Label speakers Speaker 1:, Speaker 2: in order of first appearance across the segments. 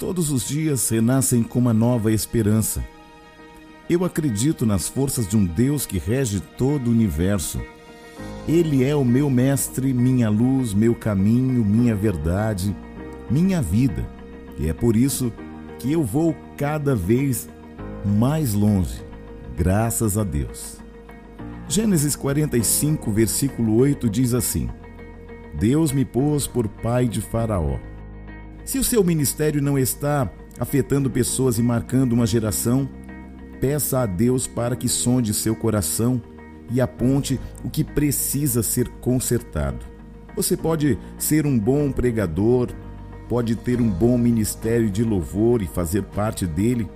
Speaker 1: Todos os dias renascem com uma nova esperança. Eu acredito nas forças de um Deus que rege todo o universo. Ele é o meu mestre, minha luz, meu caminho, minha verdade, minha vida. E é por isso que eu vou cada vez mais longe, graças a Deus. Gênesis 45, versículo 8 diz assim: Deus me pôs por pai de Faraó. Se o seu ministério não está afetando pessoas e marcando uma geração, peça a Deus para que sonde seu coração e aponte o que precisa ser consertado. Você pode ser um bom pregador, pode ter um bom ministério de louvor e fazer parte dele,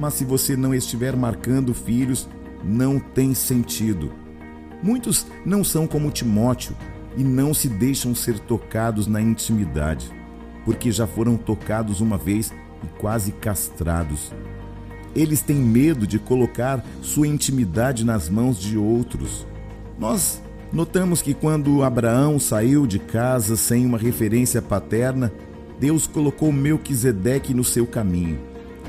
Speaker 1: mas se você não estiver marcando filhos, não tem sentido. Muitos não são como Timóteo e não se deixam ser tocados na intimidade porque já foram tocados uma vez e quase castrados. Eles têm medo de colocar sua intimidade nas mãos de outros. Nós notamos que quando Abraão saiu de casa sem uma referência paterna, Deus colocou Melquisedeque no seu caminho.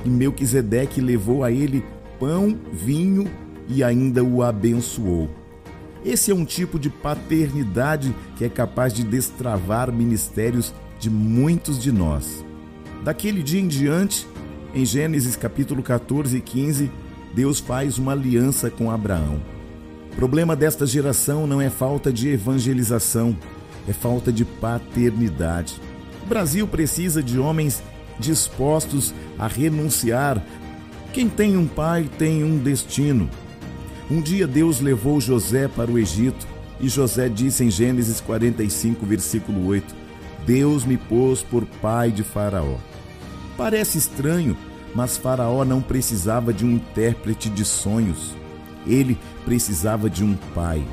Speaker 1: E Melquisedeque levou a ele pão, vinho e ainda o abençoou. Esse é um tipo de paternidade que é capaz de destravar ministérios de muitos de nós. Daquele dia em diante, em Gênesis capítulo 14 e 15, Deus faz uma aliança com Abraão. O problema desta geração não é falta de evangelização, é falta de paternidade. O Brasil precisa de homens dispostos a renunciar. Quem tem um pai tem um destino. Um dia Deus levou José para o Egito e José disse em Gênesis 45, versículo 8: Deus me pôs por pai de Faraó. Parece estranho, mas Faraó não precisava de um intérprete de sonhos. Ele precisava de um pai.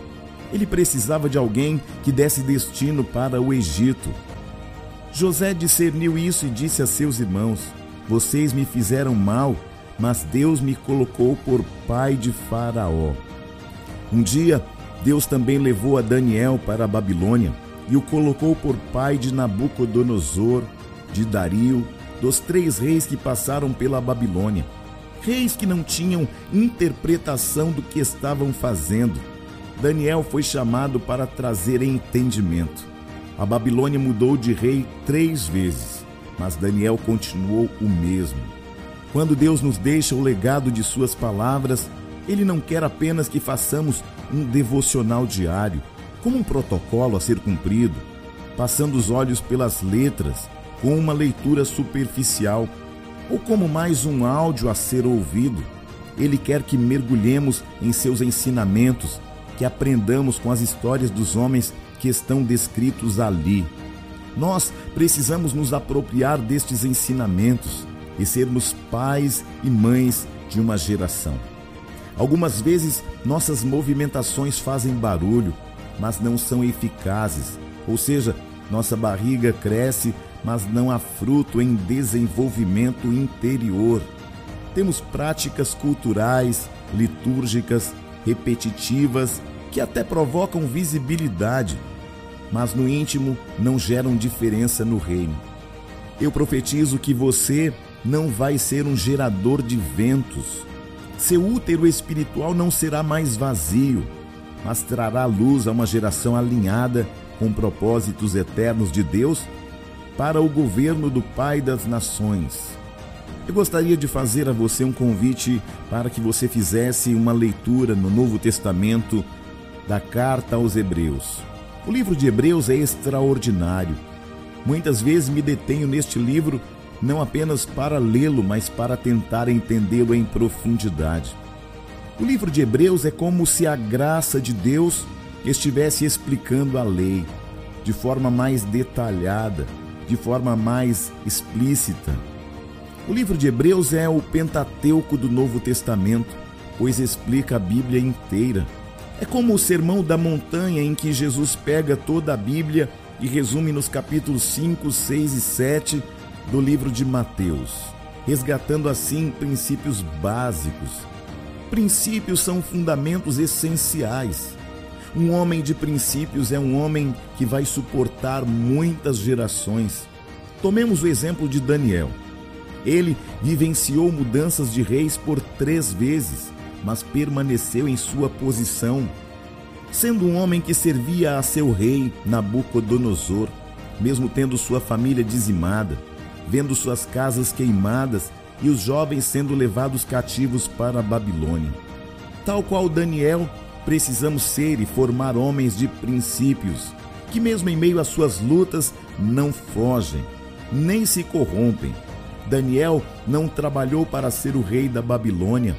Speaker 1: Ele precisava de alguém que desse destino para o Egito. José discerniu isso e disse a seus irmãos: Vocês me fizeram mal, mas Deus me colocou por pai de Faraó. Um dia, Deus também levou a Daniel para a Babilônia e o colocou por pai de Nabucodonosor, de Dario, dos três reis que passaram pela Babilônia. Reis que não tinham interpretação do que estavam fazendo. Daniel foi chamado para trazer entendimento. A Babilônia mudou de rei três vezes, mas Daniel continuou o mesmo. Quando Deus nos deixa o legado de Suas palavras, Ele não quer apenas que façamos um devocional diário como um protocolo a ser cumprido, passando os olhos pelas letras com uma leitura superficial, ou como mais um áudio a ser ouvido. Ele quer que mergulhemos em seus ensinamentos, que aprendamos com as histórias dos homens que estão descritos ali. Nós precisamos nos apropriar destes ensinamentos e sermos pais e mães de uma geração. Algumas vezes nossas movimentações fazem barulho, mas não são eficazes. Ou seja, nossa barriga cresce, mas não há fruto em desenvolvimento interior. Temos práticas culturais, litúrgicas, repetitivas, que até provocam visibilidade, mas no íntimo não geram diferença no reino. Eu profetizo que você não vai ser um gerador de ventos. Seu útero espiritual não será mais vazio, mas trará luz a uma geração alinhada com propósitos eternos de Deus para o governo do Pai das Nações. Eu gostaria de fazer a você um convite para que você fizesse uma leitura no Novo Testamento da carta aos Hebreus. O livro de Hebreus é extraordinário. Muitas vezes me detenho neste livro não apenas para lê-lo, mas para tentar entendê-lo em profundidade. O livro de Hebreus é como se a graça de Deus estivesse explicando a lei de forma mais detalhada, de forma mais explícita. O livro de Hebreus é o Pentateuco do Novo Testamento, pois explica a Bíblia inteira. É como o Sermão da Montanha em que Jesus pega toda a Bíblia e resume nos capítulos 5, 6 e 7 do livro de Mateus, resgatando assim princípios básicos Princípios são fundamentos essenciais. Um homem de princípios é um homem que vai suportar muitas gerações. Tomemos o exemplo de Daniel. Ele vivenciou mudanças de reis por três vezes, mas permaneceu em sua posição. Sendo um homem que servia a seu rei Nabucodonosor, mesmo tendo sua família dizimada, vendo suas casas queimadas e os jovens sendo levados cativos para a Babilônia. Tal qual Daniel, precisamos ser e formar homens de princípios, que, mesmo em meio às suas lutas, não fogem, nem se corrompem. Daniel não trabalhou para ser o rei da Babilônia,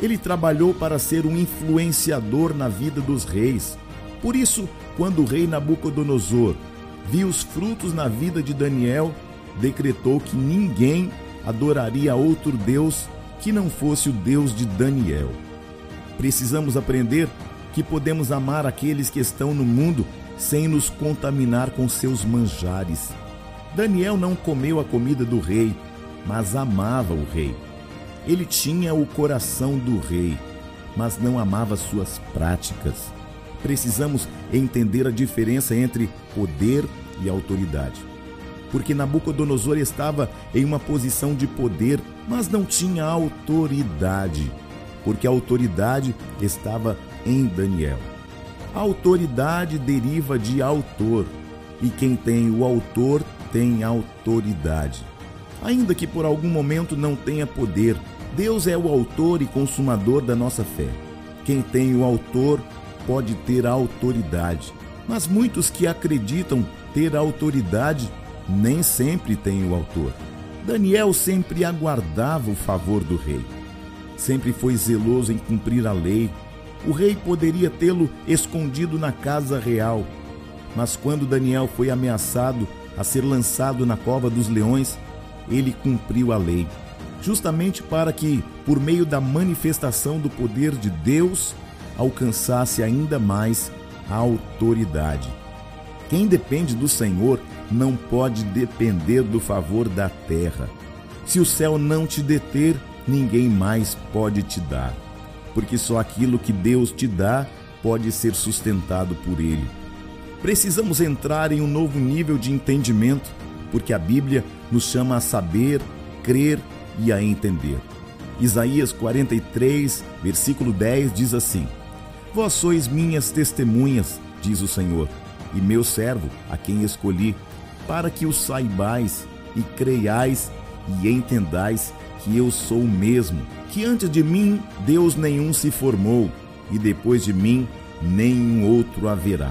Speaker 1: ele trabalhou para ser um influenciador na vida dos reis. Por isso, quando o rei Nabucodonosor viu os frutos na vida de Daniel, decretou que ninguém adoraria outro Deus que não fosse o Deus de Daniel. Precisamos aprender que podemos amar aqueles que estão no mundo sem nos contaminar com seus manjares. Daniel não comeu a comida do rei, mas amava o rei. Ele tinha o coração do rei, mas não amava suas práticas. Precisamos entender a diferença entre poder e autoridade porque Nabucodonosor estava em uma posição de poder, mas não tinha autoridade, porque a autoridade estava em Daniel. A autoridade deriva de autor, e quem tem o autor tem autoridade. Ainda que por algum momento não tenha poder, Deus é o autor e consumador da nossa fé. Quem tem o autor pode ter autoridade, mas muitos que acreditam ter autoridade nem sempre tem o autor. Daniel sempre aguardava o favor do rei. Sempre foi zeloso em cumprir a lei. O rei poderia tê-lo escondido na casa real. Mas quando Daniel foi ameaçado a ser lançado na cova dos leões, ele cumpriu a lei, justamente para que, por meio da manifestação do poder de Deus, alcançasse ainda mais a autoridade. Quem depende do Senhor não pode depender do favor da terra. Se o céu não te deter, ninguém mais pode te dar, porque só aquilo que Deus te dá pode ser sustentado por Ele. Precisamos entrar em um novo nível de entendimento, porque a Bíblia nos chama a saber, crer e a entender. Isaías 43, versículo 10 diz assim: Vós sois minhas testemunhas, diz o Senhor, e meu servo, a quem escolhi, para que o saibais e creiais e entendais que eu sou o mesmo, que antes de mim Deus nenhum se formou, e depois de mim nenhum outro haverá.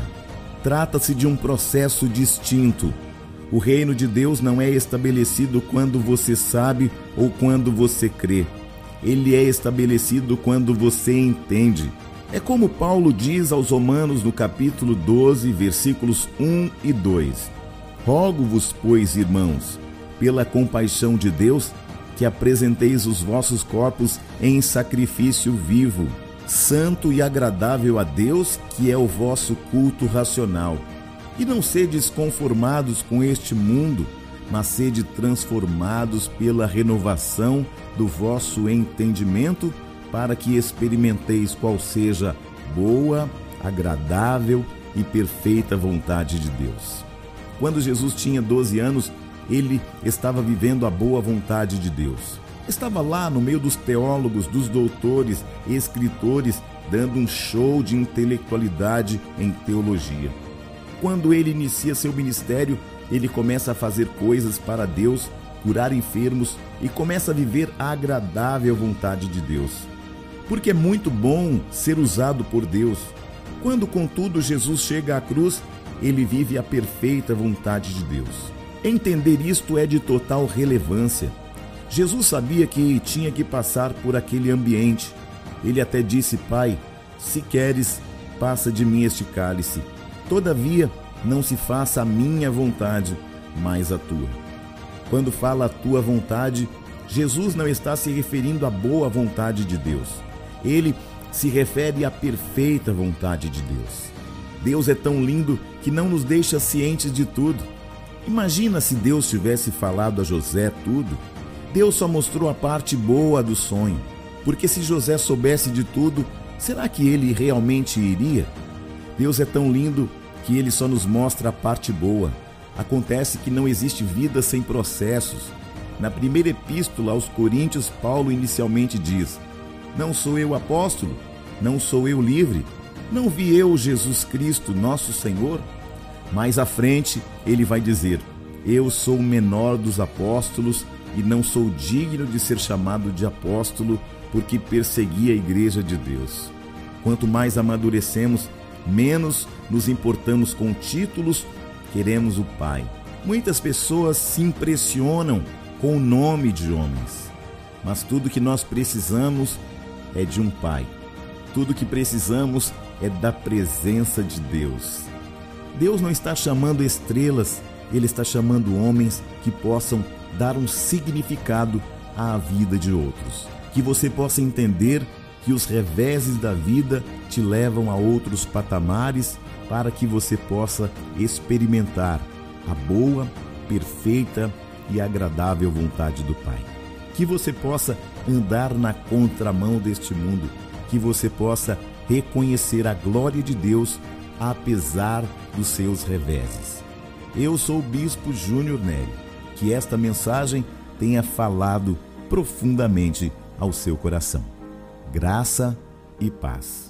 Speaker 1: Trata-se de um processo distinto. O reino de Deus não é estabelecido quando você sabe ou quando você crê. Ele é estabelecido quando você entende. É como Paulo diz aos Romanos no capítulo 12, versículos 1 e 2. Rogo-vos, pois, irmãos, pela compaixão de Deus, que apresenteis os vossos corpos em sacrifício vivo, santo e agradável a Deus, que é o vosso culto racional. E não sedes conformados com este mundo, mas sede transformados pela renovação do vosso entendimento, para que experimenteis qual seja boa, agradável e perfeita vontade de Deus. Quando Jesus tinha 12 anos, ele estava vivendo a boa vontade de Deus. Estava lá no meio dos teólogos, dos doutores e escritores, dando um show de intelectualidade em teologia. Quando ele inicia seu ministério, ele começa a fazer coisas para Deus, curar enfermos e começa a viver a agradável vontade de Deus. Porque é muito bom ser usado por Deus. Quando, contudo, Jesus chega à cruz, ele vive a perfeita vontade de Deus. Entender isto é de total relevância. Jesus sabia que tinha que passar por aquele ambiente. Ele até disse: Pai, se queres, passa de mim este cálice. Todavia, não se faça a minha vontade, mas a tua. Quando fala a tua vontade, Jesus não está se referindo à boa vontade de Deus. Ele se refere à perfeita vontade de Deus. Deus é tão lindo que não nos deixa cientes de tudo. Imagina se Deus tivesse falado a José tudo. Deus só mostrou a parte boa do sonho, porque se José soubesse de tudo, será que ele realmente iria? Deus é tão lindo que ele só nos mostra a parte boa. Acontece que não existe vida sem processos. Na primeira epístola aos Coríntios, Paulo inicialmente diz: Não sou eu apóstolo, não sou eu livre, não vi eu Jesus Cristo, nosso Senhor? Mais à frente, ele vai dizer: Eu sou o menor dos apóstolos e não sou digno de ser chamado de apóstolo, porque persegui a igreja de Deus. Quanto mais amadurecemos, menos nos importamos com títulos, queremos o Pai. Muitas pessoas se impressionam com o nome de homens, mas tudo que nós precisamos é de um Pai. Tudo que precisamos é da presença de Deus. Deus não está chamando estrelas, Ele está chamando homens que possam dar um significado à vida de outros. Que você possa entender que os reveses da vida te levam a outros patamares para que você possa experimentar a boa, perfeita e agradável vontade do Pai. Que você possa andar na contramão deste mundo, que você possa reconhecer a glória de Deus apesar dos seus reveses. Eu sou o Bispo Júnior Neri. Que esta mensagem tenha falado profundamente ao seu coração. Graça e paz.